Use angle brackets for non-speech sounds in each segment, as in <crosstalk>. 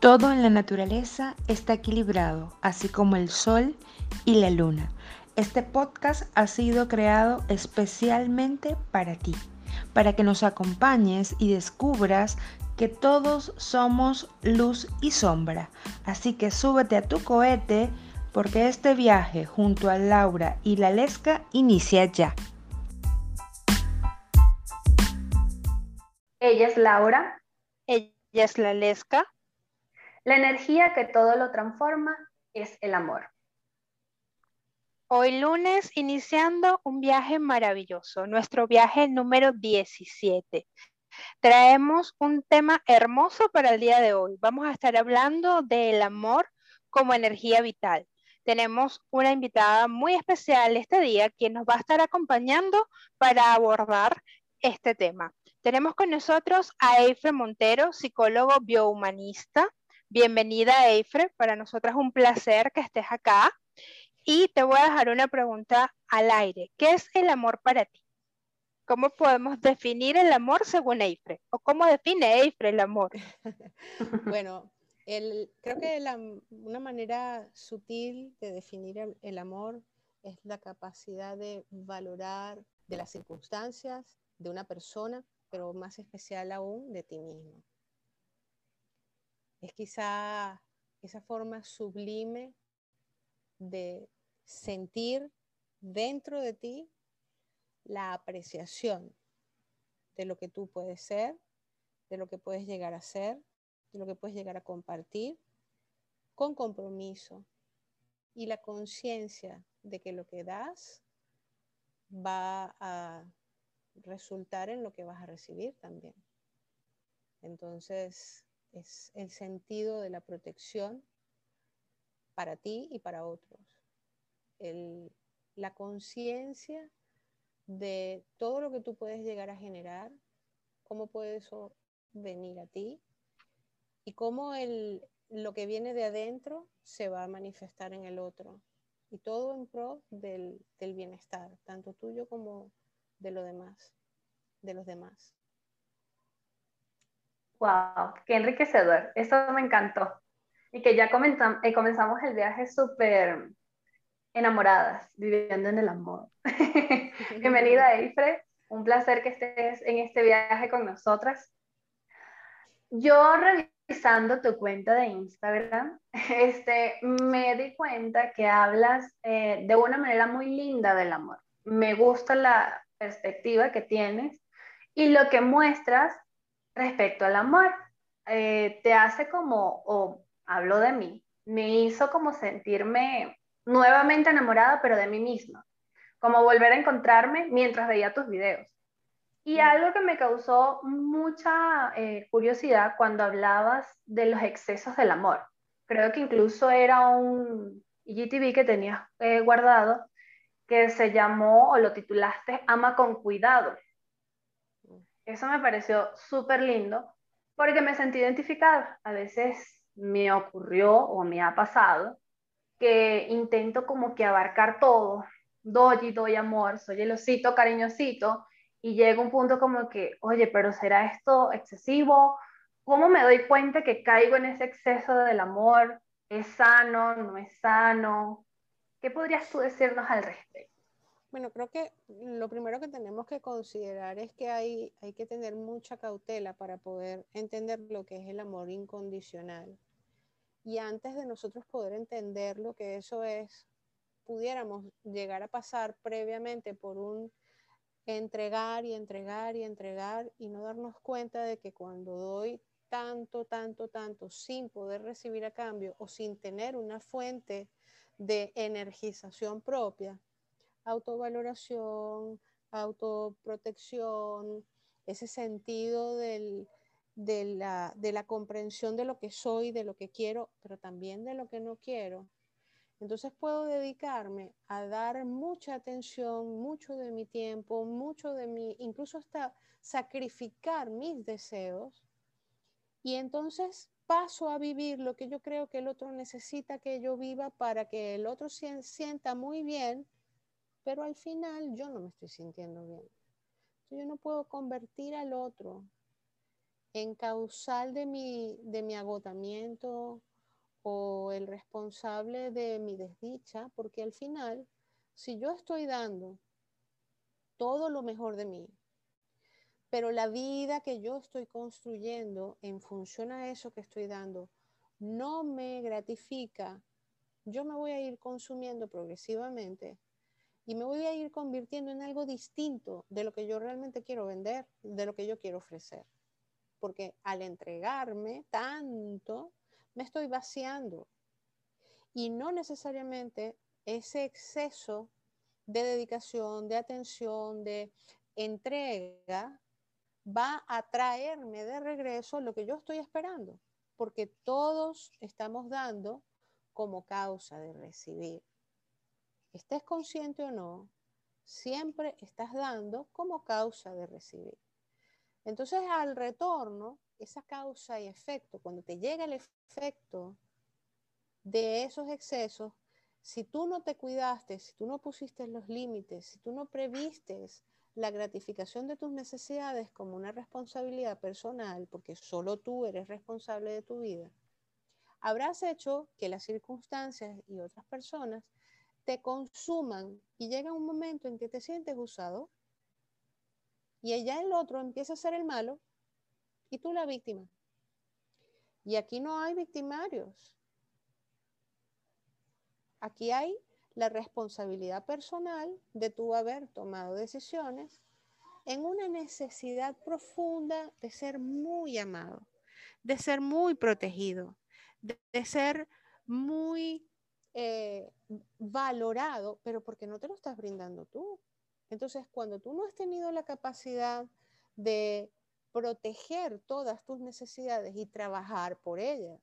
Todo en la naturaleza está equilibrado, así como el sol y la luna. Este podcast ha sido creado especialmente para ti, para que nos acompañes y descubras que todos somos luz y sombra. Así que súbete a tu cohete porque este viaje junto a Laura y la Lesca inicia ya. Ella es Laura. Ella es la Lesca. La energía que todo lo transforma es el amor. Hoy lunes iniciando un viaje maravilloso, nuestro viaje número 17. Traemos un tema hermoso para el día de hoy. Vamos a estar hablando del amor como energía vital. Tenemos una invitada muy especial este día quien nos va a estar acompañando para abordar este tema. Tenemos con nosotros a Eifre Montero, psicólogo biohumanista, Bienvenida, Eifre. Para nosotros es un placer que estés acá. Y te voy a dejar una pregunta al aire. ¿Qué es el amor para ti? ¿Cómo podemos definir el amor según Eifre? ¿O cómo define Eifre el amor? <laughs> bueno, creo que una manera sutil de definir el, el amor es la capacidad de valorar de las circunstancias de una persona, pero más especial aún de ti mismo es quizá esa forma sublime de sentir dentro de ti la apreciación de lo que tú puedes ser, de lo que puedes llegar a ser, de lo que puedes llegar a compartir, con compromiso y la conciencia de que lo que das va a resultar en lo que vas a recibir también. Entonces, es el sentido de la protección para ti y para otros. la conciencia de todo lo que tú puedes llegar a generar, cómo puede eso venir a ti y cómo el, lo que viene de adentro se va a manifestar en el otro. Y todo en pro del, del bienestar, tanto tuyo como de lo demás, de los demás. Wow, qué enriquecedor. Eso me encantó. Y que ya comenzamos, eh, comenzamos el viaje súper enamoradas, viviendo en el amor. <laughs> Bienvenida, <laughs> Eifre. Un placer que estés en este viaje con nosotras. Yo revisando tu cuenta de Instagram, <laughs> este, me di cuenta que hablas eh, de una manera muy linda del amor. Me gusta la perspectiva que tienes y lo que muestras respecto al amor. Eh, te hace como, o hablo de mí, me hizo como sentirme nuevamente enamorada, pero de mí misma, como volver a encontrarme mientras veía tus videos. Y mm. algo que me causó mucha eh, curiosidad cuando hablabas de los excesos del amor. Creo que incluso era un IGTV que tenías eh, guardado que se llamó o lo titulaste Ama con cuidado. Eso me pareció súper lindo porque me sentí identificada. A veces me ocurrió o me ha pasado que intento como que abarcar todo. Doy y doy amor, soy el osito cariñosito y llega un punto como que, oye, pero ¿será esto excesivo? ¿Cómo me doy cuenta que caigo en ese exceso del amor? ¿Es sano? ¿No es sano? ¿Qué podrías tú decirnos al respecto? Bueno, creo que lo primero que tenemos que considerar es que hay, hay que tener mucha cautela para poder entender lo que es el amor incondicional. Y antes de nosotros poder entender lo que eso es, pudiéramos llegar a pasar previamente por un entregar y entregar y entregar y no darnos cuenta de que cuando doy tanto, tanto, tanto sin poder recibir a cambio o sin tener una fuente de energización propia, autovaloración, autoprotección, ese sentido de, la, de la comprensión de lo que soy, de lo que quiero, pero también de lo que no quiero. Entonces puedo dedicarme a dar mucha atención, mucho de mi tiempo, mucho de mi, incluso hasta sacrificar mis deseos. Y entonces paso a vivir lo que yo creo que el otro necesita que yo viva para que el otro sienta muy bien pero al final yo no me estoy sintiendo bien. Yo no puedo convertir al otro en causal de mi, de mi agotamiento o el responsable de mi desdicha, porque al final, si yo estoy dando todo lo mejor de mí, pero la vida que yo estoy construyendo en función a eso que estoy dando no me gratifica, yo me voy a ir consumiendo progresivamente y me voy a ir convirtiendo en algo distinto de lo que yo realmente quiero vender, de lo que yo quiero ofrecer. Porque al entregarme tanto, me estoy vaciando. Y no necesariamente ese exceso de dedicación, de atención, de entrega, va a traerme de regreso lo que yo estoy esperando, porque todos estamos dando como causa de recibir. Estés consciente o no, siempre estás dando como causa de recibir. Entonces, al retorno, esa causa y efecto, cuando te llega el efecto de esos excesos, si tú no te cuidaste, si tú no pusiste los límites, si tú no previstes la gratificación de tus necesidades como una responsabilidad personal, porque solo tú eres responsable de tu vida, habrás hecho que las circunstancias y otras personas te consuman y llega un momento en que te sientes usado y allá el otro empieza a ser el malo y tú la víctima. Y aquí no hay victimarios. Aquí hay la responsabilidad personal de tú haber tomado decisiones en una necesidad profunda de ser muy amado, de ser muy protegido, de, ser muy eh, valorado, pero porque no te lo estás brindando tú. Entonces, cuando tú no has tenido la capacidad de proteger todas tus necesidades y trabajar por ellas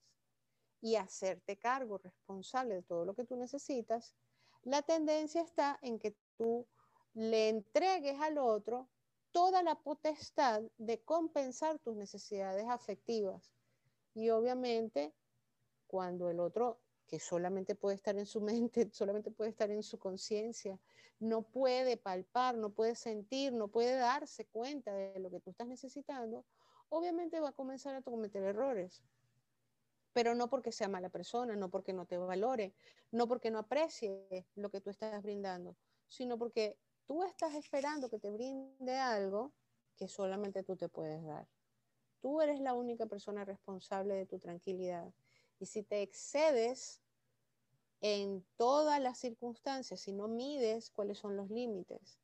y hacerte cargo responsable de todo lo que tú necesitas, la tendencia está en que tú le entregues al otro toda la potestad de compensar tus necesidades afectivas. Y obviamente, cuando el otro, que solamente puede estar en su <laughs> mente, solamente puede estar en su conciencia, no puede palpar, no puede sentir, no puede darse cuenta de lo que tú estás necesitando, obviamente va a comenzar a cometer errores pero no porque sea mala persona, no porque no te valore, no porque no aprecie lo que tú estás brindando, sino porque tú estás esperando que te brinde algo que solamente tú te puedes dar. Tú eres la única persona responsable de tu tranquilidad. Y si te excedes en todas las circunstancias, si no mides cuáles son los límites,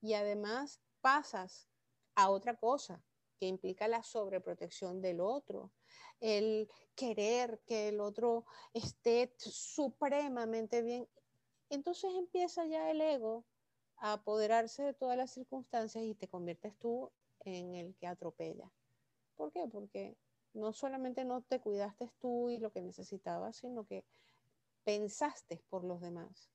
y además pasas a otra cosa que implica la sobreprotección del otro, el querer que el otro esté supremamente bien. Entonces empieza ya el ego a apoderarse de todas las circunstancias y te conviertes tú en el que atropella. ¿Por qué? Porque no solamente no te cuidaste tú y lo que necesitabas, sino que pensaste por los demás.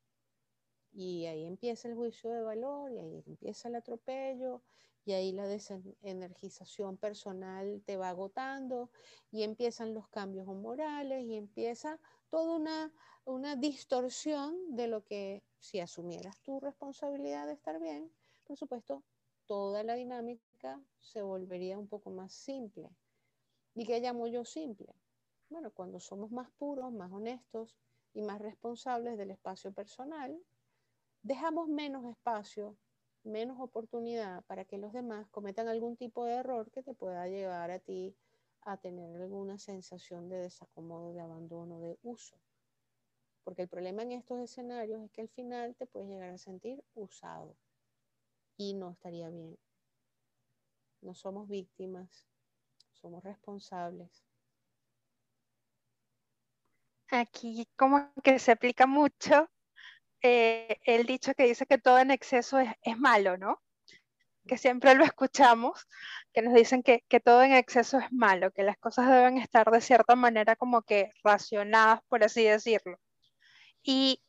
Y ahí empieza el juicio de valor y ahí empieza el atropello y ahí la desenergización personal te va agotando y empiezan los cambios morales y empieza toda una, una distorsión de lo que si asumieras tu responsabilidad de estar bien, por supuesto, toda la dinámica se volvería un poco más simple. ¿Y qué llamo yo simple? Bueno, cuando somos más puros, más honestos y más responsables del espacio personal, dejamos menos espacio menos oportunidad para que los demás cometan algún tipo de error que te pueda llevar a ti a tener alguna sensación de desacomodo, de abandono, de uso. Porque el problema en estos escenarios es que al final te puedes llegar a sentir usado y no estaría bien. No somos víctimas, somos responsables. Aquí como que se aplica mucho eh, el dicho que dice que todo en exceso es, malo, ¿no? Que siempre lo escuchamos, que nos dicen que, que, todo en exceso es malo, que las cosas deben estar de cierta manera como que racionadas, por así decirlo. Y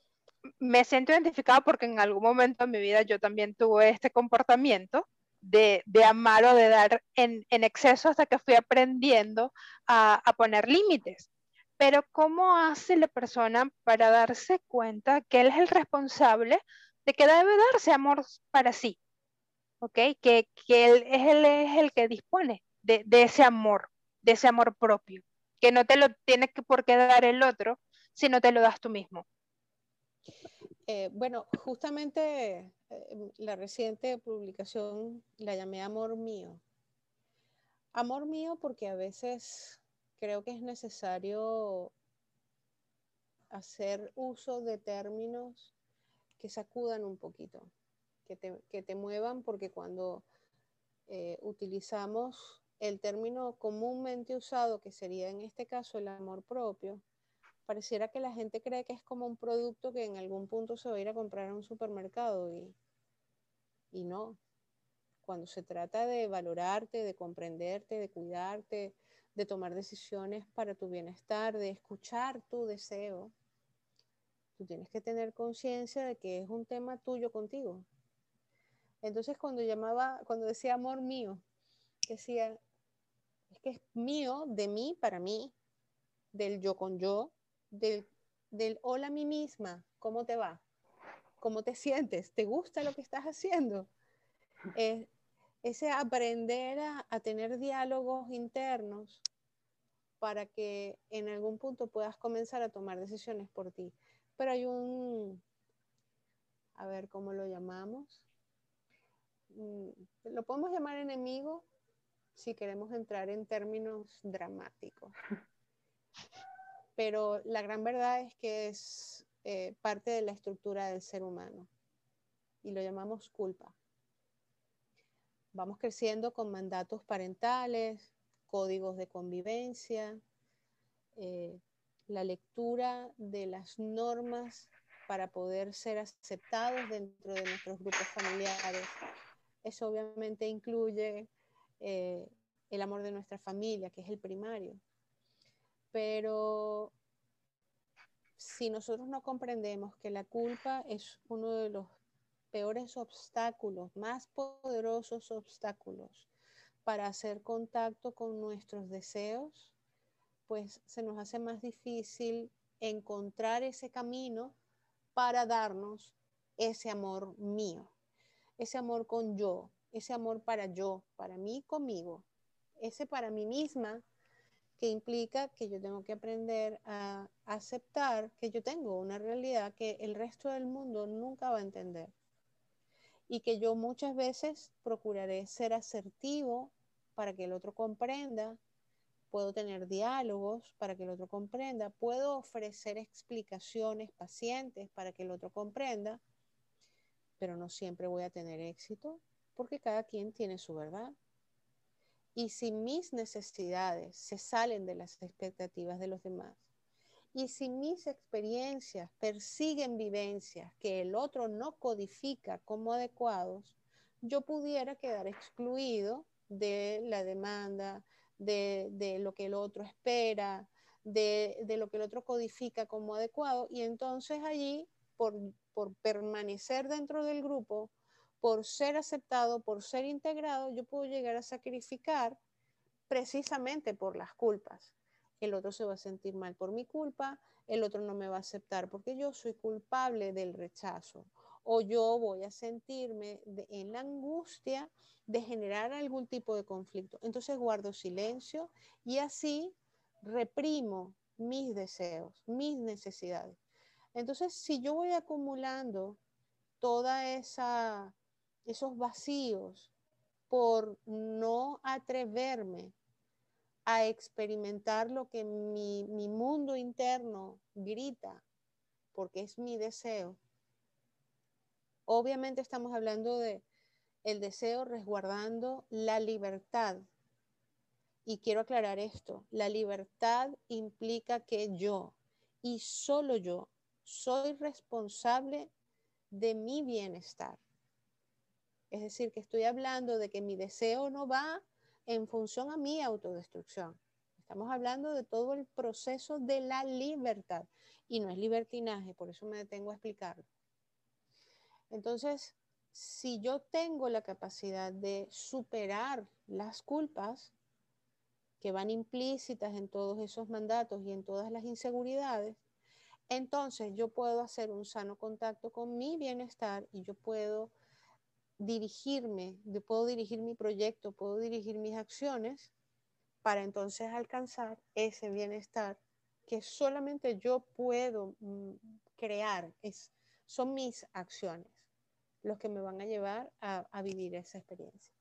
me siento identificada porque en algún momento de mi vida yo también tuve este comportamiento de, de amar o de dar en, en, exceso hasta que fui aprendiendo a, a poner límites. Pero ¿cómo hace la persona para darse cuenta que él es el responsable de que debe darse amor para sí? ¿Ok? Que, que él, es, él es el que dispone de, ese amor, de ese amor propio, que no te lo tiene que por qué dar el otro, sino te lo das tú mismo. Eh, bueno, justamente eh, la reciente publicación la llamé Amor Mío. Amor mío porque a veces creo que es necesario hacer uso de términos que sacudan un poquito, que te, muevan, porque cuando eh, utilizamos el término comúnmente usado, que sería en este caso el amor propio, pareciera que la gente cree que es como un producto que en algún punto se va a ir a comprar a un supermercado y, y no. Cuando se trata de valorarte, de comprenderte, de cuidarte, de tomar decisiones para tu bienestar, de escuchar tu deseo, tú tienes que tener conciencia de que es un tema tuyo contigo. Entonces cuando llamaba, cuando decía amor mío, decía, es que es mío, de mí para mí, del yo con yo, del, del hola a mí misma, ¿cómo te va? ¿Cómo te sientes? ¿Te gusta lo que estás haciendo? ese aprender a, tener diálogos internos para que en algún punto puedas comenzar a tomar decisiones por ti. Pero hay un, a ver cómo lo llamamos, mm, lo podemos llamar enemigo si queremos entrar en términos dramáticos. Pero la gran verdad es que es eh, parte de la estructura del ser humano y lo llamamos culpa. Vamos creciendo con mandatos parentales, códigos de convivencia, eh, la lectura de las normas para poder ser aceptados dentro de nuestros grupos familiares. Eso obviamente incluye eh, el amor de nuestra familia, que es el primario. Pero si nosotros no comprendemos que la culpa es uno de los peores obstáculos, más poderosos obstáculos para hacer contacto con nuestros deseos, pues se nos hace más difícil encontrar ese camino para darnos ese amor mío, ese amor con yo, ese amor para yo, para mí conmigo, ese para mí misma, que implica que yo tengo que aprender a aceptar que yo tengo una realidad que el resto del mundo nunca va a entender y que yo muchas veces procuraré ser asertivo para que el otro comprenda, puedo tener diálogos para que el otro comprenda, puedo ofrecer explicaciones pacientes para que el otro comprenda, pero no siempre voy a tener éxito porque cada quien tiene su verdad. Y si mis necesidades se salen de las expectativas de los demás, y si mis experiencias persiguen vivencias que el otro no codifica como adecuados, yo pudiera quedar excluido de la demanda, de, lo que el otro espera, de, lo que el otro codifica como adecuado, y entonces allí, por, por permanecer dentro del grupo, por ser aceptado, por ser integrado, yo puedo llegar a sacrificar precisamente por las culpas el otro se va a sentir mal por mi culpa, el otro no me va a aceptar porque yo soy culpable del rechazo o yo voy a sentirme en la angustia de generar algún tipo de conflicto. Entonces guardo silencio y así reprimo mis deseos, mis necesidades. Entonces, si yo voy acumulando toda esa esos vacíos por no atreverme a experimentar lo que mi, mundo interno grita, porque es mi deseo. Obviamente estamos hablando de el deseo resguardando la libertad. Y quiero aclarar esto, la libertad implica que yo y solo yo soy responsable de mi bienestar. Es decir, que estoy hablando de que mi deseo no va en función a mi autodestrucción. Estamos hablando de todo el proceso de la libertad y no es libertinaje, por eso me detengo a explicarlo. Entonces, si yo tengo la capacidad de superar las culpas que van implícitas en todos esos mandatos y en todas las inseguridades, entonces yo puedo hacer un sano contacto con mi bienestar y yo puedo dirigirme, puedo dirigir mi proyecto, puedo dirigir mis acciones para entonces alcanzar ese bienestar que solamente yo puedo mm, crear. Es, son mis acciones los que me van a llevar a, a vivir esa experiencia.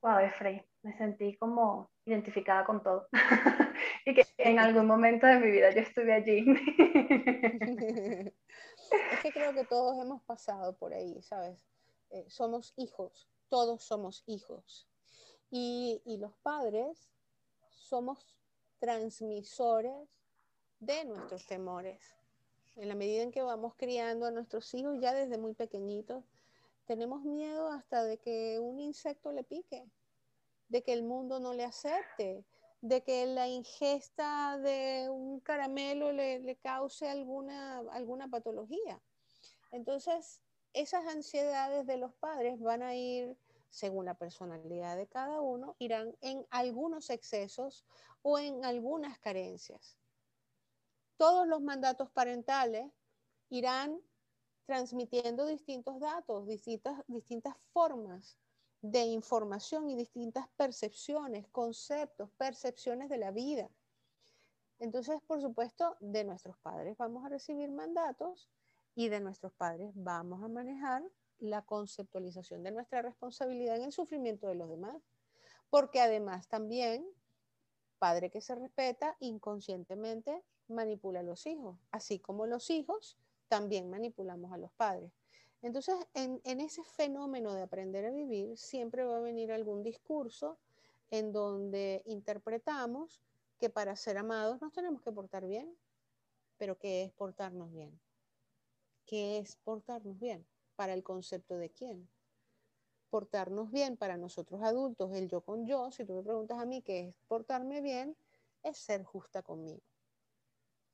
Wow, Efrey, me sentí como identificada con todo. <laughs> y que en algún momento de mi vida yo estuve allí. <laughs> <laughs> es que creo que todos hemos pasado por ahí, ¿sabes? Eh, somos hijos, todos somos hijos. Y, y los padres somos transmisores de nuestros temores. En la medida en que vamos criando a nuestros hijos ya desde muy pequeñitos, tenemos miedo hasta de que un insecto le pique, de que el mundo no le acepte, de que la ingesta de un caramelo le, cause alguna, alguna patología. Entonces, esas ansiedades de los padres van a ir, según la personalidad de cada uno, irán en algunos excesos o en algunas carencias. Todos los mandatos parentales irán transmitiendo distintos datos, distintas, distintas formas de información y distintas percepciones, conceptos, percepciones de la vida. Entonces, por supuesto, de nuestros padres vamos a recibir mandatos y de nuestros padres vamos a manejar la conceptualización de nuestra responsabilidad en el sufrimiento de los demás. Porque además también, padre que se respeta, inconscientemente manipula a los hijos, así como los hijos también manipulamos a los padres. Entonces, en, ese fenómeno de aprender a vivir, siempre va a venir algún discurso en donde interpretamos que para ser amados nos tenemos que portar bien. Pero ¿qué es portarnos bien? ¿Qué es portarnos bien? ¿Para el concepto de quién? Portarnos bien para nosotros adultos, el yo con yo, si tú me preguntas a mí qué es portarme bien, es ser justa conmigo,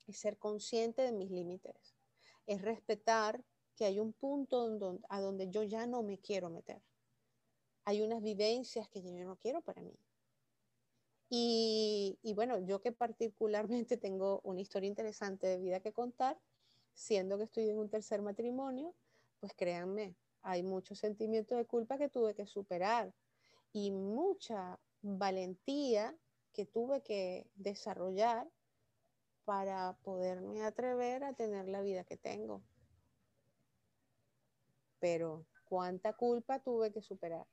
es ser consciente de mis límites, es respetar que hay un punto a donde yo ya no me quiero meter. Hay unas vivencias que yo no quiero para mí. Y, bueno, yo que particularmente <laughs> tengo una historia interesante de vida que contar, siendo que estoy en un tercer matrimonio, pues créanme, hay mucho sentimiento de culpa que tuve que superar y mucha valentía que tuve que desarrollar para poderme atrever a tener la vida que tengo. Pero cuánta culpa tuve que superar.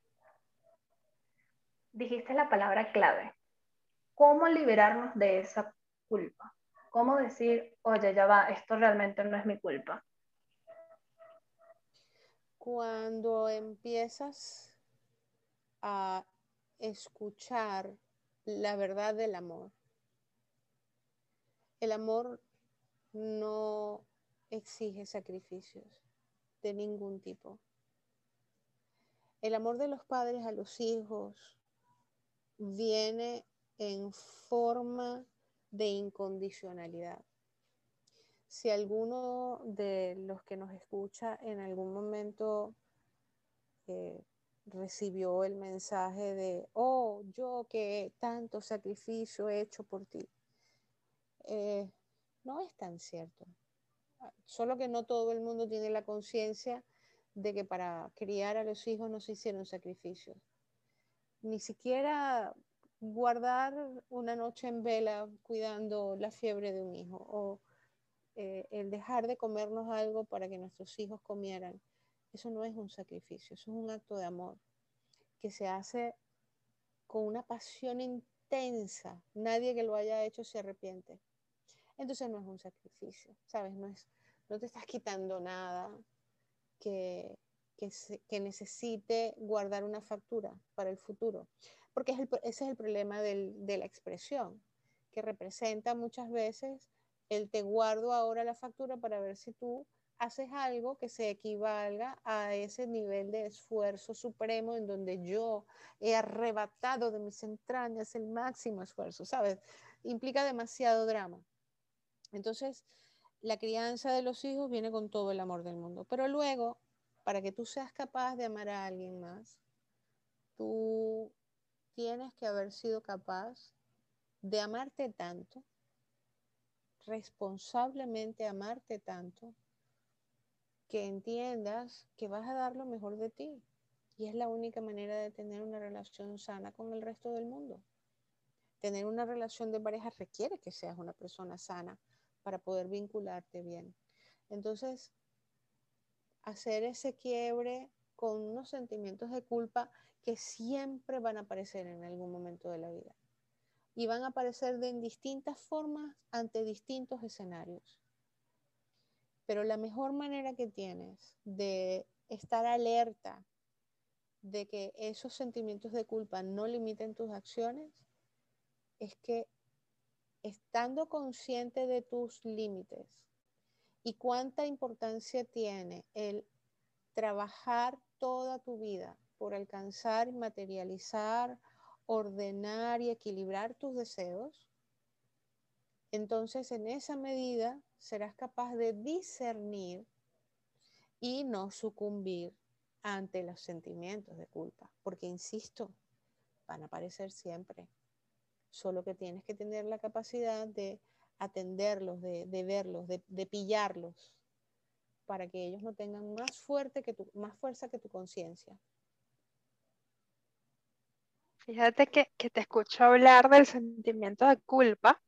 Dijiste la palabra clave. ¿Cómo liberarnos de esa culpa? ¿Cómo decir, oye, ya va, esto realmente no es mi culpa? Cuando empiezas a escuchar la verdad del amor. El amor no exige sacrificios de ningún tipo. El amor de los padres a los hijos viene en forma de incondicionalidad. Si alguno de los que nos escucha en algún momento eh, recibió el mensaje de, oh, yo que tanto sacrificio he hecho por ti, eh, no es tan cierto. Solo que no todo el mundo tiene la conciencia de que para criar a los hijos no se hicieron sacrificios. Ni siquiera guardar una noche en vela cuidando la fiebre de un hijo o eh, el dejar de comernos algo para que nuestros hijos comieran. Eso no es un sacrificio, eso es un acto de amor que se hace con una pasión intensa. Nadie que lo haya hecho se arrepiente entonces no es un sacrificio, ¿sabes? No, es, no te estás quitando nada que, que, necesite guardar una factura para el futuro, porque ese es el problema de la expresión, que representa muchas veces el te guardo ahora la factura para ver si tú haces algo que se equivalga a ese nivel de esfuerzo supremo en donde yo he arrebatado de mis entrañas el máximo esfuerzo, ¿sabes? Implica demasiado drama. Entonces, la crianza de los hijos viene con todo el amor del mundo. Pero luego, para que tú seas capaz de amar a alguien más, tú tienes que haber sido capaz de amarte tanto, responsablemente amarte tanto, que entiendas que vas a dar lo mejor de ti. Y es la única manera de tener una relación sana con el resto del mundo. Tener una relación de pareja requiere que seas una persona sana para poder vincularte bien. Entonces, hacer ese quiebre con unos sentimientos de culpa que siempre van a aparecer en algún momento de la vida. Y van a aparecer de en distintas formas ante distintos escenarios. Pero la mejor manera que tienes de estar alerta de que esos sentimientos de culpa no limiten tus acciones es que estando consciente de tus límites y cuánta importancia tiene el trabajar toda tu vida por alcanzar y materializar, ordenar y equilibrar tus deseos, entonces en esa medida serás capaz de discernir y no sucumbir ante los sentimientos de culpa, porque insisto, van a aparecer siempre. Solo que tienes que tener la capacidad de atenderlos, de, verlos, de, pillarlos, para que ellos no tengan más, fuerte que tu, más fuerza que tu conciencia. Fíjate que, que, te escucho hablar del sentimiento de culpa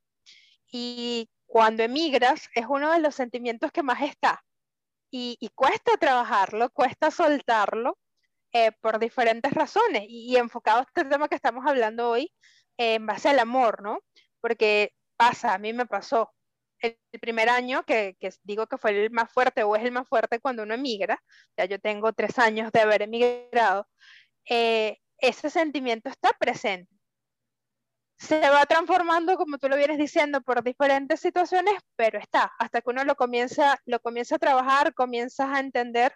y cuando emigras es uno de los sentimientos que más está y, cuesta trabajarlo, cuesta soltarlo eh, por diferentes razones y, enfocado a este tema que estamos hablando hoy en base al amor, ¿no? Porque pasa, a mí me pasó el, primer año, que, digo que fue el más fuerte o es el más fuerte cuando uno emigra, ya yo tengo tres años de haber emigrado, eh, ese sentimiento está presente se va transformando, como tú lo vienes diciendo, por diferentes situaciones, pero está, hasta que uno lo comienza, lo comienza a trabajar, comienzas a entender,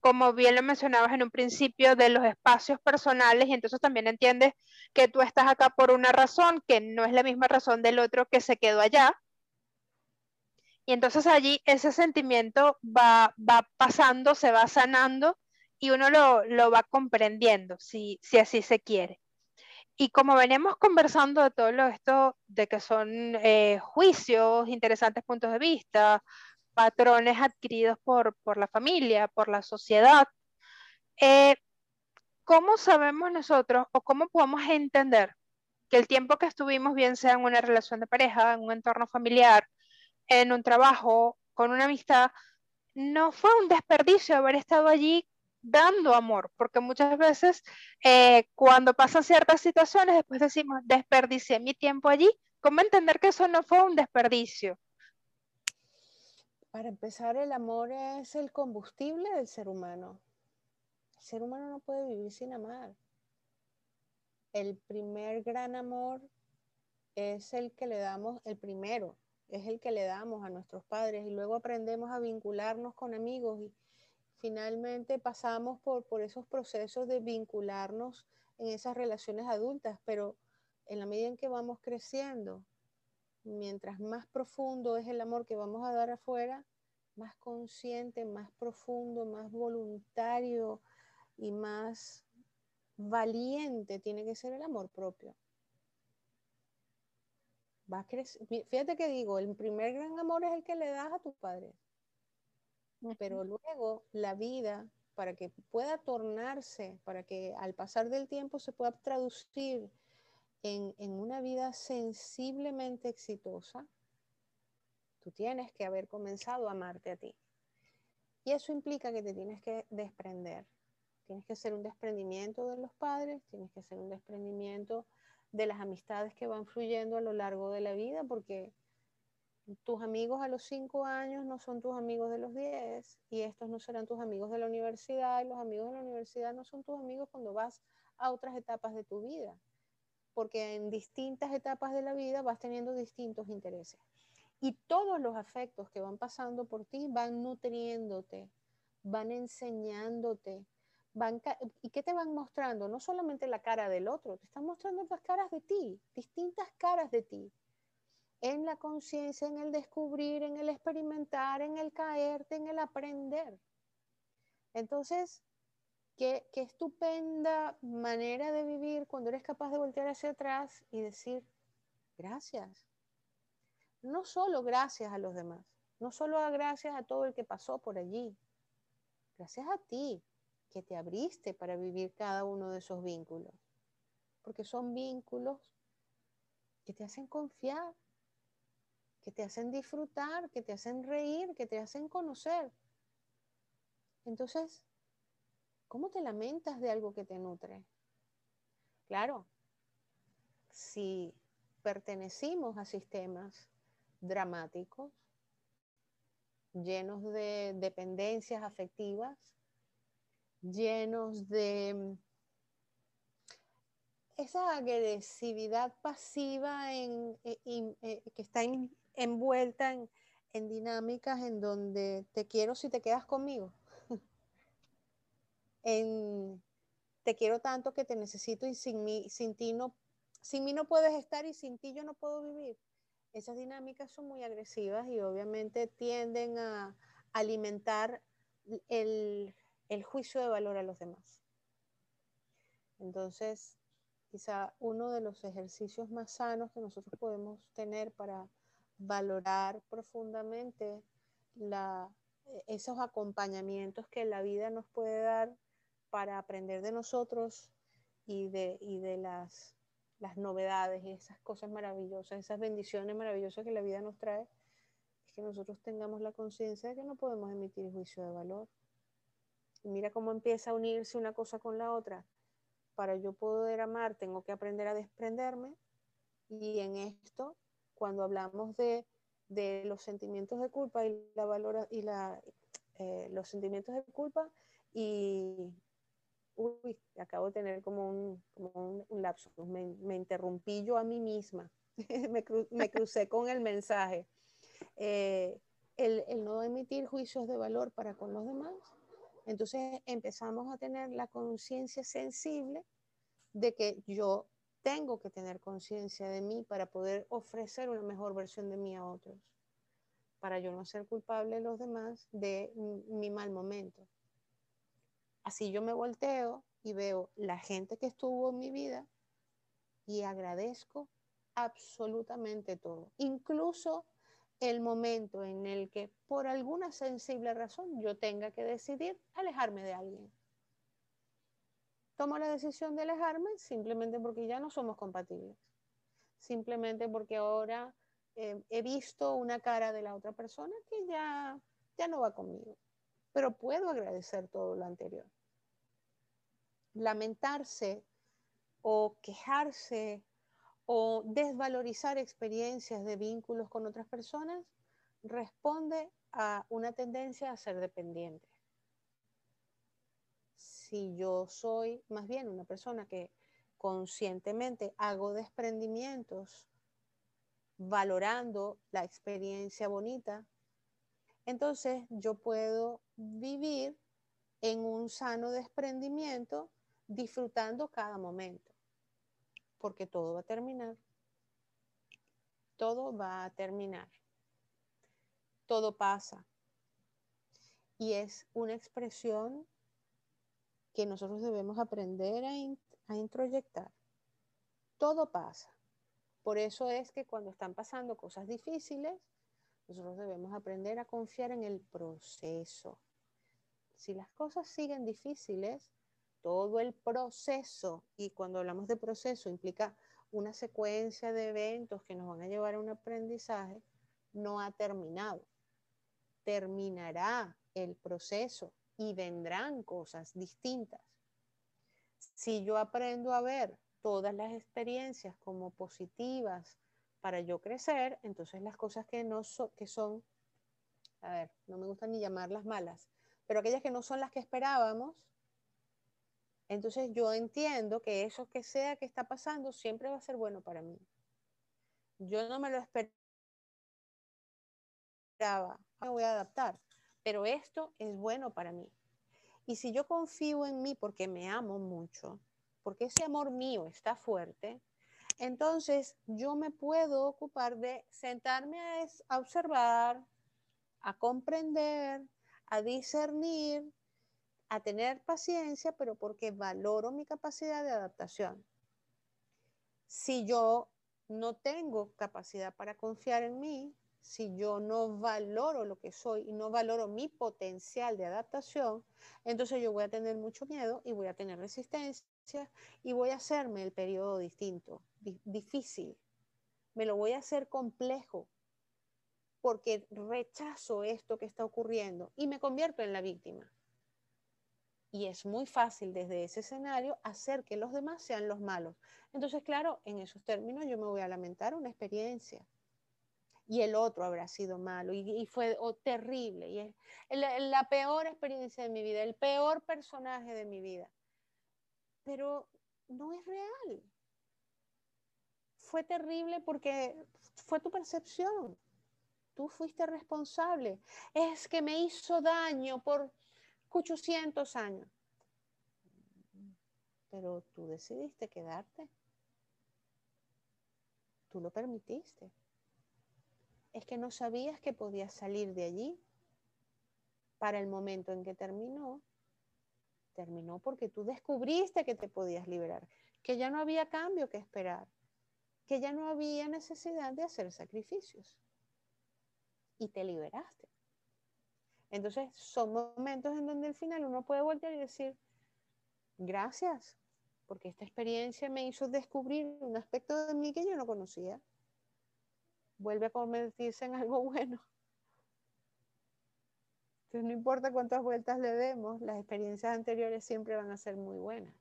como bien lo mencionabas en un principio, de los espacios personales, y entonces también entiendes que tú estás acá por una razón, que no es la misma razón del otro que se quedó allá. Y entonces allí ese sentimiento va, va pasando, se va sanando y uno lo, lo va comprendiendo, si, si así se quiere. Y como venimos conversando de todo esto, de que son eh, juicios, interesantes puntos de vista, patrones adquiridos por, la familia, por la sociedad, eh, ¿cómo sabemos nosotros o cómo podemos entender que el tiempo que estuvimos, bien sea en una relación de pareja, en un entorno familiar, en un trabajo, con una amistad, no fue un desperdicio haber estado allí dando amor, porque muchas veces eh, cuando pasan ciertas situaciones, después decimos, desperdicié mi tiempo allí, ¿cómo entender que eso no fue un desperdicio? Para empezar, el amor es el combustible del ser humano. El ser humano no puede vivir sin amar. El primer gran amor es el que le damos, el primero, es el que le damos a nuestros padres y luego aprendemos a vincularnos con amigos y, finalmente pasamos por, por esos procesos de vincularnos en esas relaciones adultas, pero en la medida en que vamos creciendo, mientras más profundo es el amor que vamos a dar afuera, más consciente, más profundo, más voluntario y más valiente tiene que ser el amor propio. Va Fíjate que digo, el primer gran amor es el que le das a tus padres pero luego la vida, para que pueda tornarse, para que al pasar del tiempo se pueda traducir en, una vida sensiblemente exitosa, tú tienes que haber comenzado a amarte a ti. Y eso implica que te tienes que desprender. Tienes que hacer un desprendimiento de los padres, tienes que hacer un desprendimiento de las amistades que van fluyendo a lo largo de la vida, porque tus amigos a los 5 años no son tus amigos de los 10 y estos no serán tus amigos de la universidad y los amigos de la universidad no son tus amigos cuando vas a otras etapas de tu vida, porque en distintas etapas de la vida vas teniendo distintos intereses. Y todos los afectos que van pasando por ti van nutriéndote, van enseñándote, van ¿y qué te van mostrando? No solamente la cara del otro, te están mostrando las caras de ti, distintas caras de ti en la conciencia, en el descubrir, en el experimentar, en el caerte, en el aprender. Entonces, qué, qué, estupenda manera de vivir cuando eres capaz de voltear hacia atrás y decir, gracias. No solo gracias a los demás, no solo gracias a todo el que pasó por allí, Gracias a ti que te abriste para vivir cada uno de esos vínculos. Porque son vínculos que te hacen confiar, que te hacen disfrutar, que te hacen reír, que te hacen conocer. Entonces, ¿cómo te lamentas de algo que te nutre? Claro, si pertenecimos a sistemas dramáticos, llenos de dependencias afectivas, llenos de esa agresividad pasiva en, eh, eh, que está envuelta en, en, dinámicas en donde te quiero si te quedas conmigo. En te quiero tanto que te necesito y sin mí, sin ti no, sin mí no puedes estar y sin ti yo no puedo vivir. Esas dinámicas son muy agresivas y obviamente tienden a alimentar el, juicio de valor a los demás. Entonces, quizá uno de los ejercicios más sanos que nosotros podemos tener para valorar profundamente esos acompañamientos que la vida nos puede dar para aprender de nosotros y de, y de las, las novedades y esas cosas maravillosas, esas bendiciones maravillosas que la vida nos trae, es que nosotros tengamos la conciencia de que no podemos emitir juicio de valor mira cómo empieza a unirse una cosa con la otra. Para yo poder amar, tengo que aprender a desprenderme. Y en esto, cuando hablamos de, de los sentimientos de culpa y la valora, y la, eh, los sentimientos de culpa y uy, acabo de tener como un, como un, lapso, me, me, interrumpí yo a mí misma, <laughs> me, cru, me, crucé con el mensaje. Eh, el, el, no emitir juicios de valor para con los demás entonces empezamos a tener la conciencia sensible de que yo tengo que tener conciencia de mí para poder ofrecer una mejor versión de mí a otros, para yo no ser culpable de los demás de mi mal momento. Así yo me volteo y veo la gente que estuvo en mi vida y agradezco absolutamente todo, incluso el momento en el que por alguna sensible razón yo tenga que decidir alejarme de alguien. Tomo la decisión de alejarme simplemente porque ya no somos compatibles, simplemente porque ahora eh, he visto una cara de la otra persona que ya, ya no va conmigo, pero puedo agradecer todo lo anterior. Lamentarse o quejarse o desvalorizar experiencias de vínculos con otras personas responde a una tendencia a ser dependiente. Si yo soy más bien una persona que conscientemente hago desprendimientos valorando la experiencia bonita, entonces yo puedo vivir en un sano desprendimiento disfrutando cada momento porque todo va a terminar. Todo va a terminar. Todo pasa. Y es una expresión que nosotros debemos aprender a, a introyectar. Todo pasa. Por eso es que cuando están pasando cosas difíciles, nosotros debemos aprender a confiar en el proceso. Si las cosas siguen difíciles, todo el proceso, y cuando hablamos de proceso implica una secuencia de eventos que nos van a llevar a un aprendizaje, no ha terminado. Terminará el proceso y vendrán cosas distintas. Si yo aprendo a ver todas las experiencias como positivas para yo crecer, entonces las cosas que no son, que son, a ver, no me gusta ni llamarlas malas, pero aquellas que no son las que esperábamos, entonces yo entiendo que eso que sea que está pasando siempre va a ser bueno para mí. Yo no me lo esperaba, me voy a adaptar, pero esto es bueno para mí. Y si yo confío en mí porque me amo mucho, porque ese amor mío está fuerte, entonces yo me puedo ocupar de sentarme a, observar, a comprender, a discernir a tener paciencia, pero porque valoro mi capacidad de adaptación. Si yo no tengo capacidad para confiar en mí, si yo no valoro lo que soy y no valoro mi potencial de adaptación, entonces yo voy a tener mucho miedo y voy a tener resistencia y voy a hacerme el periodo distinto, difícil. Me lo voy a hacer complejo porque rechazo esto que está ocurriendo y me convierto en la víctima. Y es muy fácil desde ese escenario hacer que los demás sean los malos. Entonces, claro, en esos términos yo me voy a lamentar una experiencia y el otro habrá sido malo y, fue terrible y es la, peor experiencia de mi vida, el peor personaje de mi vida. Pero no es real. Fue terrible porque fue tu percepción. Tú fuiste responsable. Es que me hizo daño por 800 años. Pero tú decidiste quedarte. Tú lo permitiste es que no sabías que podías salir de allí. Para el momento en que terminó, terminó porque tú descubriste que te podías liberar, que ya no había cambio que esperar, que ya no había necesidad de hacer sacrificios. Y te liberaste. Entonces son momentos en donde al final uno puede voltear y decir, gracias, porque esta experiencia me hizo descubrir un aspecto de mí que yo no conocía vuelve a convertirse en algo <laughs> bueno. Entonces no importa cuántas vueltas le demos, las experiencias anteriores siempre van a ser muy buenas.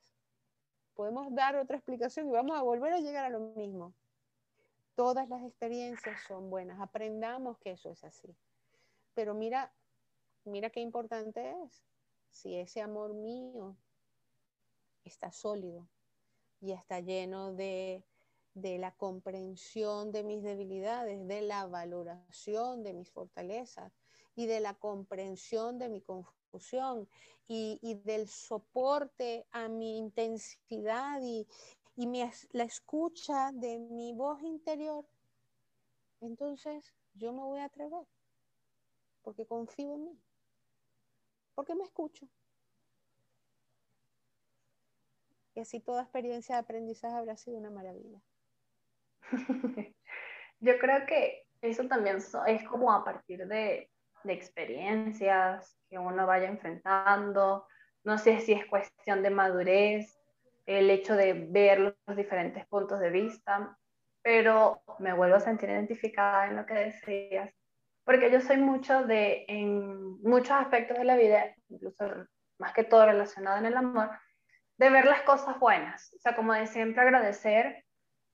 Podemos dar otra explicación y vamos a volver a llegar a lo mismo. Todas las experiencias son buenas, aprendamos que eso es así. Pero mira, mira qué importante es. Si ese amor mío está sólido y está lleno de de la comprensión de mis debilidades, de la valoración de mis fortalezas y de la comprensión de mi confusión y, del soporte a mi intensidad y, la escucha de mi voz interior, entonces yo me voy a atrever porque confío en mí, porque me escucho. Y así toda experiencia de aprendizaje habrá sido una maravilla. <laughs> Yo creo que eso también es como a partir de, de experiencias que uno vaya enfrentando. No sé si es cuestión de madurez, el hecho de ver los diferentes puntos de vista, pero me vuelvo a sentir identificada en lo que decías, porque yo soy mucho de, en muchos aspectos de la vida, incluso más que todo relacionado en el amor, de ver las cosas buenas, o sea, como de siempre agradecer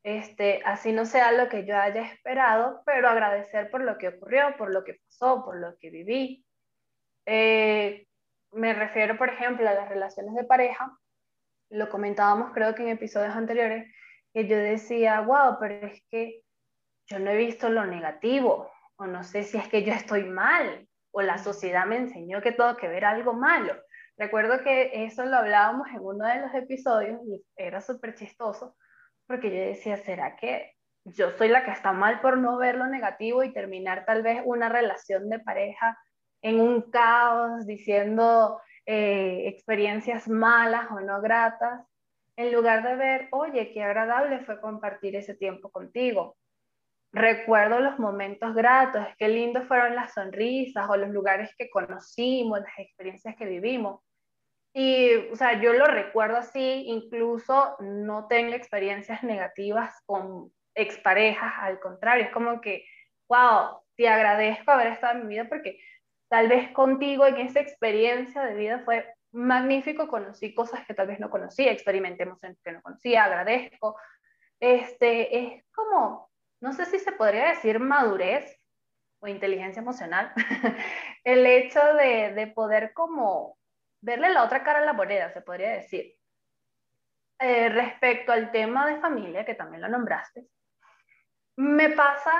este, así no sea lo que yo haya esperado, pero agradecer por lo que ocurrió, por lo que pasó, por lo que viví. Eh, me refiero, por ejemplo, a las relaciones de pareja. Lo comentábamos creo que en episodios anteriores, que yo decía, wow, pero es que yo no he visto lo negativo, o no sé si es que yo estoy mal, o la sociedad me enseñó que tengo que ver algo malo. Recuerdo que eso lo hablábamos en uno de los episodios y era súper chistoso, porque yo decía, ¿será que yo soy la que está mal por no ver lo negativo y terminar tal vez una relación de pareja en un caos, diciendo eh, experiencias malas o no gratas, en lugar de ver, oye, qué agradable fue compartir ese tiempo contigo. Recuerdo los momentos gratos, qué lindos fueron las sonrisas o los lugares que conocimos, las experiencias que vivimos. Y, o sea, yo lo recuerdo así, incluso no tengo experiencias <laughs> negativas con exparejas, al contrario, es como que, wow, te agradezco haber estado en mi vida porque tal vez contigo en esa experiencia de vida fue magnífico, conocí cosas que tal vez no conocía, experimenté emociones que no conocía, agradezco. Este, es como, no sé si se podría decir madurez o inteligencia emocional, <laughs> el hecho de, de poder como verle la otra cara a la moneda, se podría decir. Eh, respecto al tema de familia, que también lo nombraste, me pasa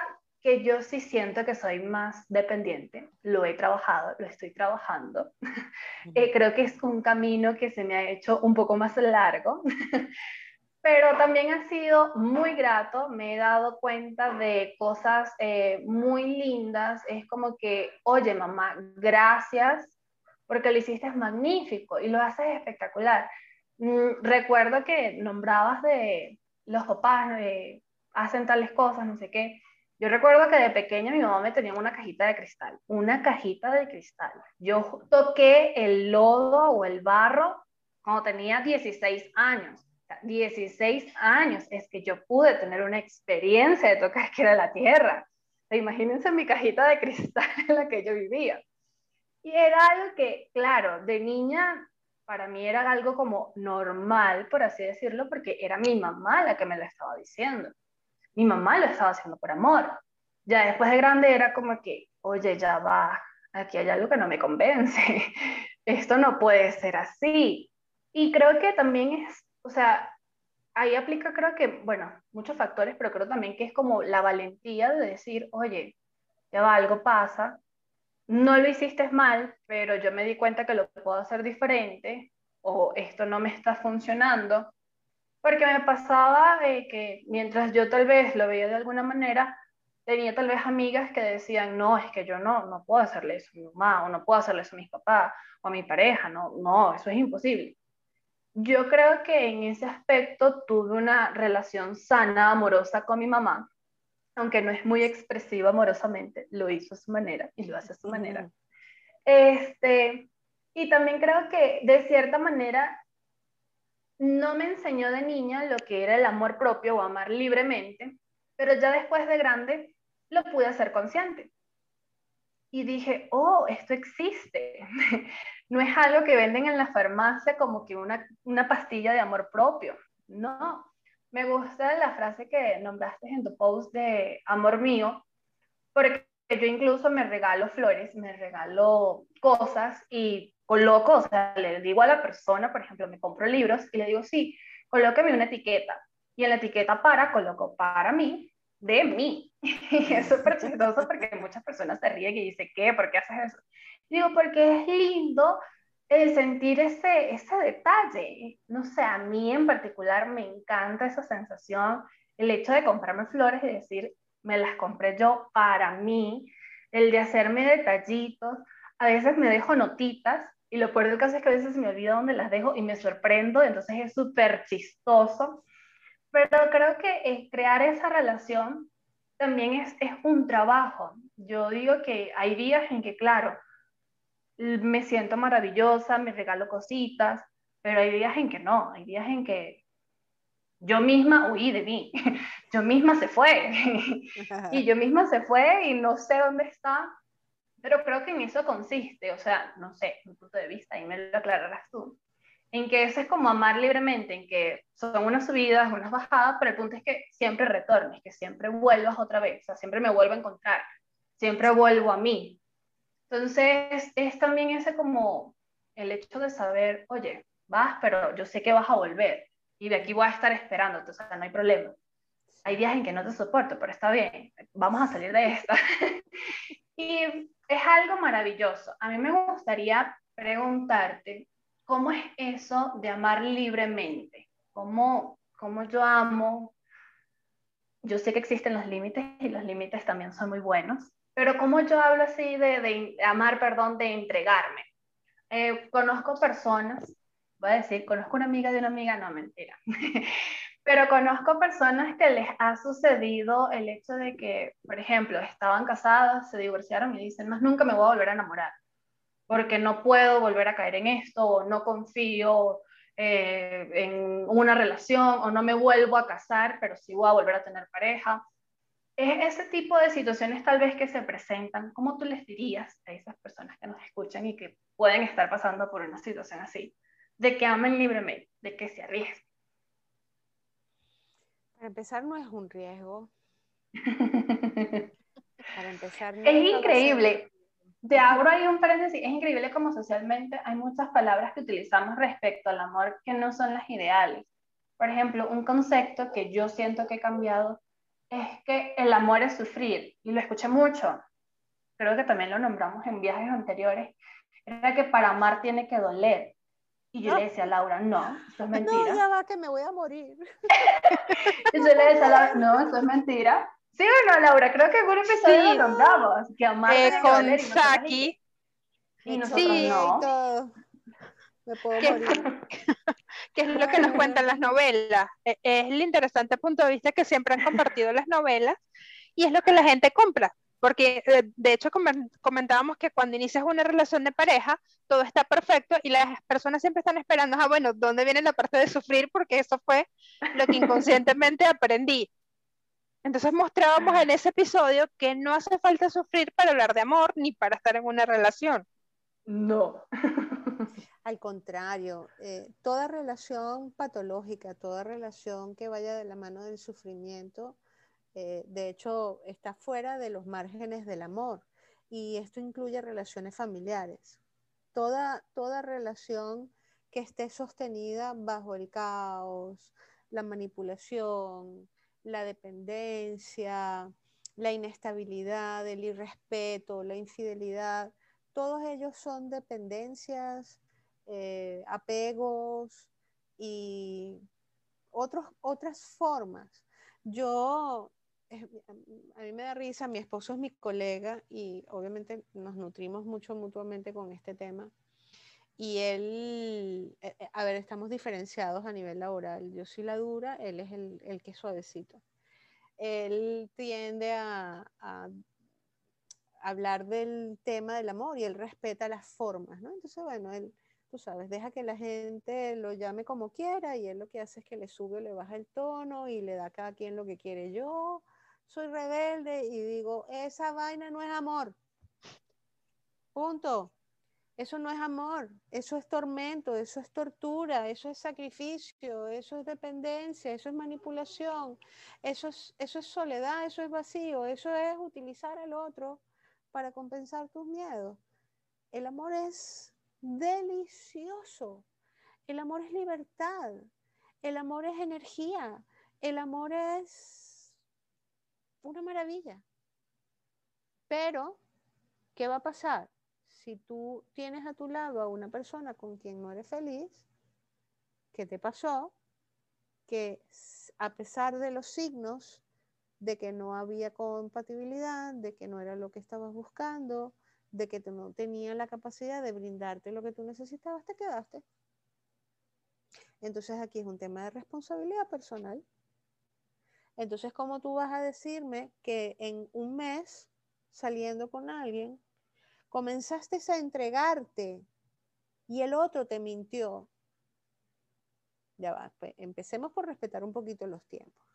que yo sí siento que soy más dependiente, lo he trabajado, lo estoy trabajando. <laughs> Eh, creo que es un camino que se me ha hecho un poco más largo, <laughs> pero también ha sido muy grato, me he dado cuenta de cosas eh, muy lindas, es como que, oye mamá, gracias porque lo hiciste magnífico y lo haces espectacular. Mm, recuerdo que nombrabas de los papás, hacen tales cosas, no sé qué, Yo recuerdo que de pequeña mi mamá me tenía una cajita de cristal, una cajita de cristal. Yo toqué el lodo o el barro cuando tenía 16 años. 16 años es que yo pude tener una experiencia de tocar que era la tierra. Imagínense mi cajita de cristal <laughs> en la que yo vivía. Y era algo que, claro, de niña para mí era algo como normal, por así decirlo, porque era mi mamá la que me lo estaba diciendo. Mi mamá lo estaba haciendo por amor. Ya después de grande era como que, oye, ya va, aquí hay algo que no me convence. <laughs> Esto no puede ser así. Y creo que también es, o sea, ahí aplica creo que, bueno, muchos factores, pero creo también que es como la valentía de decir, oye, ya va, algo pasa, no lo hiciste mal, pero yo me di cuenta que lo puedo hacer diferente o esto no me está funcionando, porque me pasaba de que mientras yo tal vez lo veía de alguna manera, tenía tal vez amigas que decían, no, es que yo no, no puedo hacerle eso a mi mamá, o no puedo hacerle eso a mis papás, o a mi pareja, no, no, eso es imposible. Yo creo que en ese aspecto tuve una relación sana, amorosa con mi mamá, aunque no es muy expresivo amorosamente, lo hizo a su manera y lo hace a su manera. Este, y también creo que de cierta manera no me enseñó de niña lo que era el amor propio o amar libremente, pero ya después de grande lo pude hacer consciente. Y dije, oh, esto existe. <laughs> no es algo que venden en la farmacia como que una, una pastilla de amor propio. No, me gusta la frase que nombraste en tu post de amor mío, porque yo incluso me regalo flores, me regalo cosas y coloco, o sea, le digo a la persona, por ejemplo, me compro libros y le digo, sí, colóqueme una etiqueta. Y en la etiqueta para, coloco para mí, de mí. <laughs> Y es súper chistoso porque muchas personas se ríen y dicen, ¿qué? ¿Por qué haces eso? Digo, porque es lindo el sentir ese, ese detalle, no sé, a mí en particular me encanta esa sensación, el hecho de comprarme flores y decir, me las compré yo para mí, el de hacerme detallitos, a veces me dejo notitas y lo peor del caso es que a veces me olvido dónde las dejo y me sorprendo, entonces es súper chistoso, pero creo que crear esa relación también es, es un trabajo. Yo digo que hay días en que, claro, me siento maravillosa, me regalo cositas, pero hay días en que no, hay días en que yo misma huí de mí, <laughs> yo misma se fue, <laughs> y yo misma se fue y no sé dónde está, pero creo que en eso consiste, o sea, no sé, mi punto de vista, y me lo aclararás tú, en que eso es como amar libremente, en que son unas subidas, unas bajadas, pero el punto es que siempre retornes, que siempre vuelvas otra vez, o sea, siempre me vuelvo a encontrar, siempre vuelvo a mí, entonces, es también ese como el hecho de saber, oye, vas, pero yo sé que vas a volver y de aquí voy a estar esperando, entonces no hay problema. Hay días en que no te soporto, pero está bien, vamos a salir de esta. <laughs> y es algo maravilloso. A mí me gustaría preguntarte, ¿cómo es eso de amar libremente? ¿Cómo, cómo yo amo? Yo sé que existen los límites y los límites también son muy buenos, pero como yo hablo así de, de amar, perdón, de entregarme. Eh, conozco personas, voy a decir, conozco una amiga de una amiga, no, mentira. <laughs> Pero conozco personas que les ha sucedido el hecho de que, por ejemplo, estaban casadas, se divorciaron y dicen, más nunca me voy a volver a enamorar, porque no puedo volver a caer en esto, o no confío eh, en una relación, o no me vuelvo a casar, pero sí voy a volver a tener pareja es ese tipo de situaciones tal vez que se presentan, ¿cómo tú les dirías a esas personas que nos escuchan y que pueden estar pasando por una situación así? De que amen libremente, de que se arriesguen. Para empezar, no es un riesgo. Para empezar, <laughs> es increíble. Te abro ahí un paréntesis. Es increíble como socialmente hay muchas palabras que utilizamos respecto al amor que no son las ideales. Por ejemplo, un concepto que yo siento que he cambiado es que el amor es sufrir, y lo escuché mucho, creo que también lo nombramos en viajes anteriores, era que para amar tiene que doler. Y yo le decía a Laura, no, eso es <laughs> mentira. No, ya va, que me voy a morir. <laughs> y yo le decía a Laura, no, eso es mentira. Sí o no, Laura, creo que en un episodio lo nombramos, que amar eh, tiene que con doler. Saki. Y nosotros, sí, no. <laughs> Me puedo morir. Que es lo que nos cuentan las novelas. E, es el interesante punto de vista que siempre han compartido las novelas y es lo que la gente compra. Porque eh, de hecho comentábamos que cuando inicias una relación de pareja, todo está perfecto y las personas siempre están esperando, ah, bueno, ¿dónde viene la parte de sufrir? Porque eso fue lo que inconscientemente <laughs> aprendí. Entonces mostrábamos en ese episodio que no hace falta sufrir para hablar de amor ni para estar en una relación. No. <laughs> Al contrario, eh, toda relación patológica, toda relación que vaya de la mano del sufrimiento, eh, de hecho, está fuera de los márgenes del amor y esto incluye relaciones familiares. Toda, toda relación que esté sostenida bajo el caos, la manipulación, la dependencia, la inestabilidad, el irrespeto, la infidelidad, todos ellos son dependencias, eh, apegos y otros, otras formas. Yo a mí me da risa, mi esposo es mi colega y obviamente nos nutrimos mucho mutuamente con este tema. Y él, eh, eh, a ver, estamos diferenciados a nivel laboral. Yo soy la dura, él es el, el que es suavecito. Él tiende a, a, hablar del tema del amor y él respeta las formas, ¿no? Entonces, bueno, él, sabes, deja que la gente lo llame como quiera y él lo que hace es que le sube o le baja el tono y le da a cada quien lo que quiere yo soy rebelde y digo, esa vaina no es amor. Punto. Eso no es amor, eso es tormento, eso es tortura, eso es sacrificio, eso es dependencia, eso es manipulación, eso es, eso es soledad, eso es vacío, eso es utilizar al otro para compensar tus miedos. El amor es delicioso, el amor es libertad, el amor es energía, el amor es una maravilla. Pero, ¿qué va a pasar? Si tú tienes a tu lado a una persona con quien no eres feliz, ¿qué te pasó? Que a pesar de los signos de que no había compatibilidad, de que no era lo que estabas buscando, de que no tenía la capacidad de brindarte lo que tú necesitabas, te quedaste. Entonces aquí es un tema de responsabilidad personal. Entonces, ¿cómo tú vas a decirme que en un mes, saliendo con alguien, comenzaste a entregarte y el otro te mintió? Ya va, pues, empecemos por respetar un poquito los tiempos.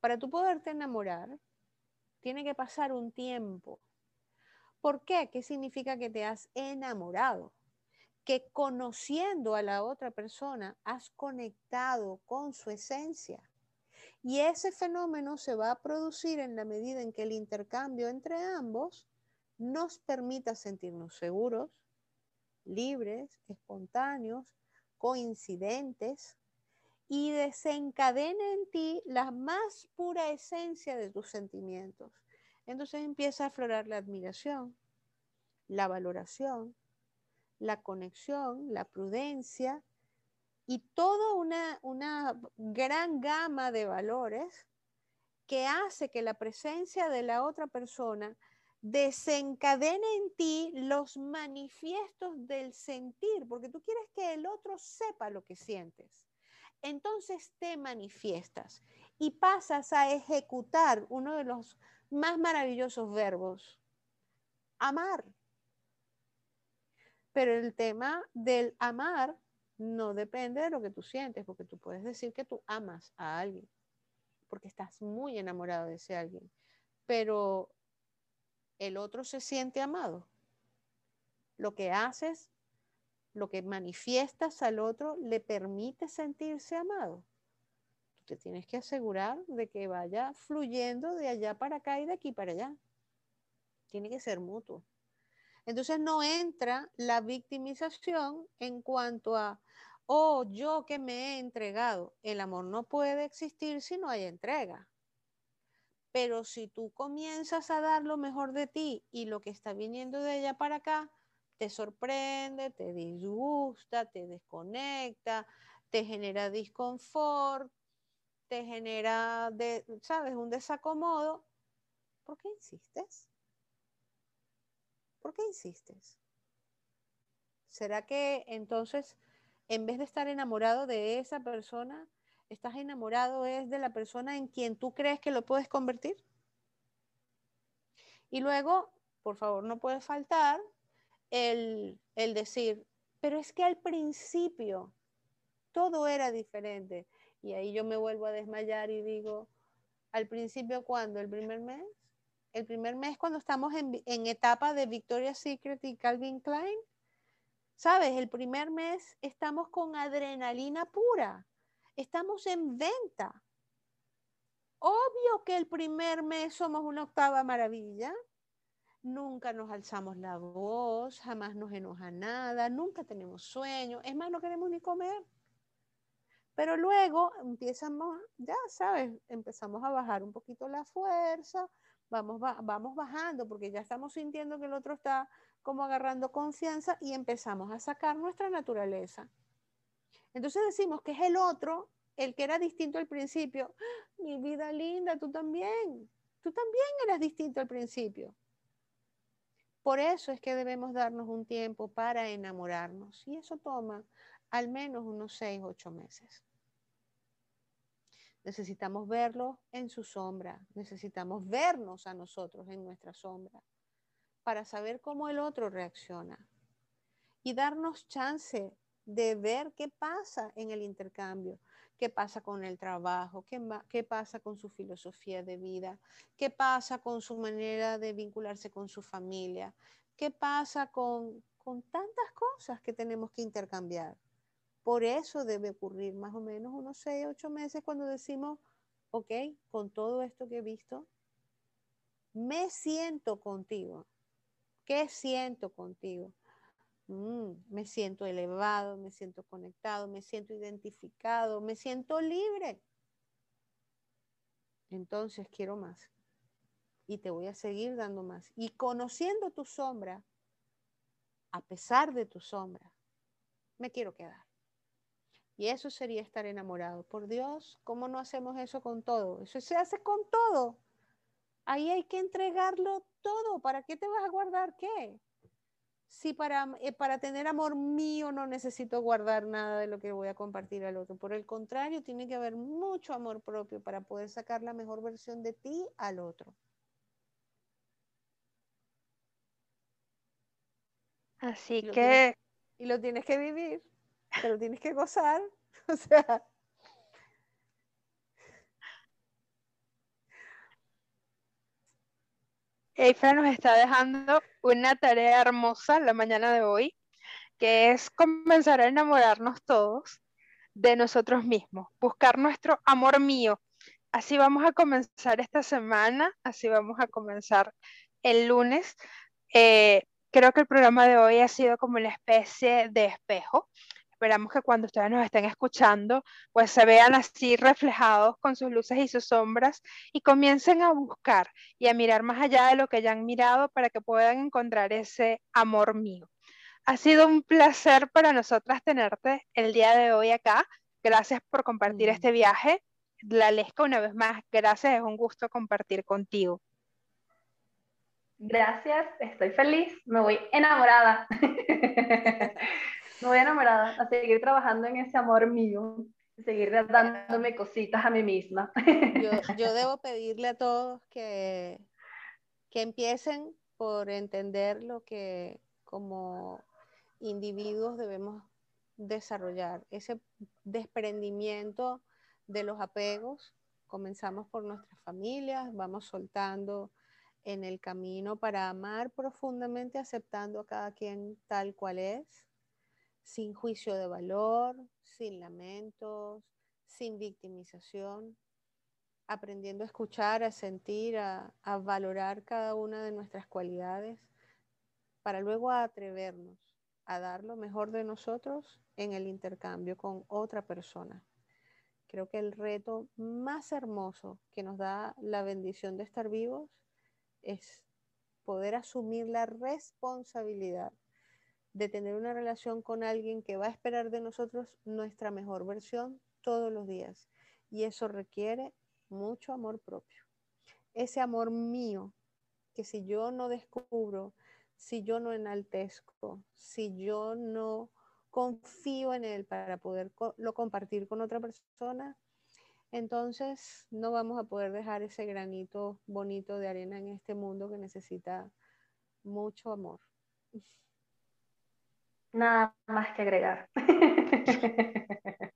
Para tú poderte enamorar, tiene que pasar un tiempo. ¿Por qué? ¿Qué significa que te has enamorado? Que conociendo a la otra persona has conectado con su esencia. Y ese fenómeno se va a producir en la medida en que el intercambio entre ambos nos permita sentirnos seguros, libres, espontáneos, coincidentes y desencadena en ti la más pura esencia de tus sentimientos. Entonces empieza a aflorar la admiración, la valoración, la conexión, la prudencia y toda una, una gran gama de valores que hace que la presencia de la otra persona desencadene en ti los manifiestos del sentir, porque tú quieres que el otro sepa lo que sientes. Entonces te manifiestas y pasas a ejecutar uno de los más maravillosos verbos, amar. Pero el tema del amar no depende de lo que tú sientes, porque tú puedes decir que tú amas a alguien, porque estás muy enamorado de ese alguien, pero el otro se siente amado. Lo que haces, lo que manifiestas al otro, le permite sentirse amado. Te tienes que asegurar de que vaya fluyendo de allá para acá y de aquí para allá. Tiene que ser mutuo. Entonces no entra la victimización en cuanto a, oh, yo que me he entregado. El amor no puede existir si no hay entrega. Pero si tú comienzas a dar lo mejor de ti y lo que está viniendo de allá para acá, te sorprende, te disgusta, te desconecta, te genera disconfort, te genera, de, ¿sabes?, un desacomodo. ¿Por qué insistes? ¿Por qué insistes? ¿Será que entonces, en vez de estar enamorado de esa persona, ¿Estás enamorado es de la persona en quien tú crees que lo puedes convertir? Y luego, por favor, no puede faltar el, el decir, pero es que al principio todo era diferente. Y ahí yo me vuelvo a desmayar y digo, al principio, ¿cuándo? ¿El primer mes? El primer mes cuando estamos en, en etapa de Victoria's Secret y Calvin Klein. ¿Sabes? El primer mes estamos con adrenalina pura. Estamos en venta. Obvio que el primer mes somos una octava maravilla. Nunca nos alzamos la voz, jamás nos enoja nada, nunca tenemos sueño. Es más, no queremos ni comer. Pero luego empezamos, ya sabes, empezamos a bajar un poquito la fuerza, vamos, vamos bajando porque ya estamos sintiendo que el otro está como agarrando confianza y empezamos a sacar nuestra naturaleza. Entonces decimos que es el otro, el que era distinto al principio. ¡Ah! Mi vida linda, tú también. Tú también eras distinto al principio. Por eso es que debemos darnos un tiempo para enamorarnos. Y eso toma al menos unos seis, ocho meses. Necesitamos verlo en su sombra, necesitamos vernos a nosotros en nuestra sombra para saber cómo el otro reacciona y darnos chance de ver qué pasa en el intercambio, qué pasa con el trabajo, qué, qué, pasa con su filosofía de vida, qué pasa con su manera de vincularse con su familia, qué pasa con, con tantas cosas que tenemos que intercambiar. Por eso debe ocurrir más o menos unos 6, 8 meses cuando decimos, ok, con todo esto que he visto, me siento contigo. ¿Qué siento contigo? Mm, me siento elevado, me siento conectado, me siento identificado, me siento libre. Entonces quiero más. Y te voy a seguir dando más. Y conociendo tu sombra, a pesar de tu sombra, me quiero quedar. Y eso sería estar enamorado. Por Dios, ¿cómo no hacemos eso con todo? Eso se hace con todo. Ahí hay que entregarlo todo. ¿Para qué te vas a guardar qué? Si para, eh, para tener amor mío no necesito guardar nada de lo que voy a compartir al otro. Por el contrario, tiene que haber mucho amor propio para poder sacar la mejor versión de ti al otro. Así que... y lo tienes que vivir pero tienes que gozar. <laughs> O sea. Eiffel nos está dejando una tarea hermosa la mañana de hoy, que es comenzar a enamorarnos todos de nosotros mismos, buscar nuestro amor mío. Así vamos a comenzar esta semana, así vamos a comenzar el lunes. Eh, creo que el programa de hoy ha sido como una especie de espejo esperamos que cuando ustedes nos estén escuchando, pues se vean así reflejados con sus luces y sus sombras y comiencen a buscar y a mirar más allá de lo que ya han mirado para que puedan encontrar ese amor mío. Ha sido un placer para nosotras tenerte el día de hoy acá. Gracias por compartir este viaje. La Lesca, una vez más, gracias, es un gusto compartir contigo. Gracias, estoy feliz, me voy enamorada. <laughs> Me voy enamorada a seguir trabajando en ese amor mío, seguir dándome cositas a mí misma. Yo, <laughs> debo pedirle a todos que, que empiecen por entender lo que como individuos debemos desarrollar, ese desprendimiento de los apegos. Comenzamos por nuestras familias, vamos soltando en el camino para amar profundamente, aceptando a cada quien tal cual es sin juicio de valor, sin lamentos, sin victimización, aprendiendo a escuchar, a sentir, a, valorar cada una de nuestras cualidades, para luego atrevernos a dar lo mejor de nosotros en el intercambio con otra persona. Creo que el reto más hermoso que nos da la bendición de estar vivos es poder asumir la responsabilidad de tener una relación con alguien que va a esperar de nosotros nuestra mejor versión todos los días. Y eso requiere mucho amor propio. Ese amor mío, que si yo no descubro, si yo no enaltezco, si yo no confío en él para poderlo compartir con otra persona, entonces no vamos a poder dejar ese granito bonito de arena en este mundo que necesita mucho amor. <laughs> Nada más que agregar. <laughs>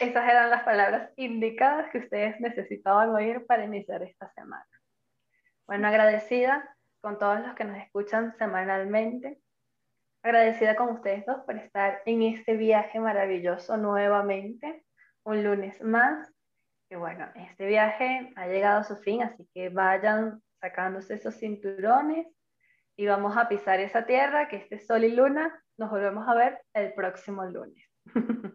Esas eran las palabras indicadas que ustedes necesitaban oír para iniciar esta semana. Bueno, agradecida con todos los que nos escuchan semanalmente. Agradecida con ustedes dos por estar en este viaje maravilloso nuevamente, un lunes más. Y bueno, este viaje ha llegado a su fin, así que vayan sacándose esos cinturones y vamos a pisar esa tierra, que este sol y luna, nos volvemos a ver el próximo lunes. <laughs>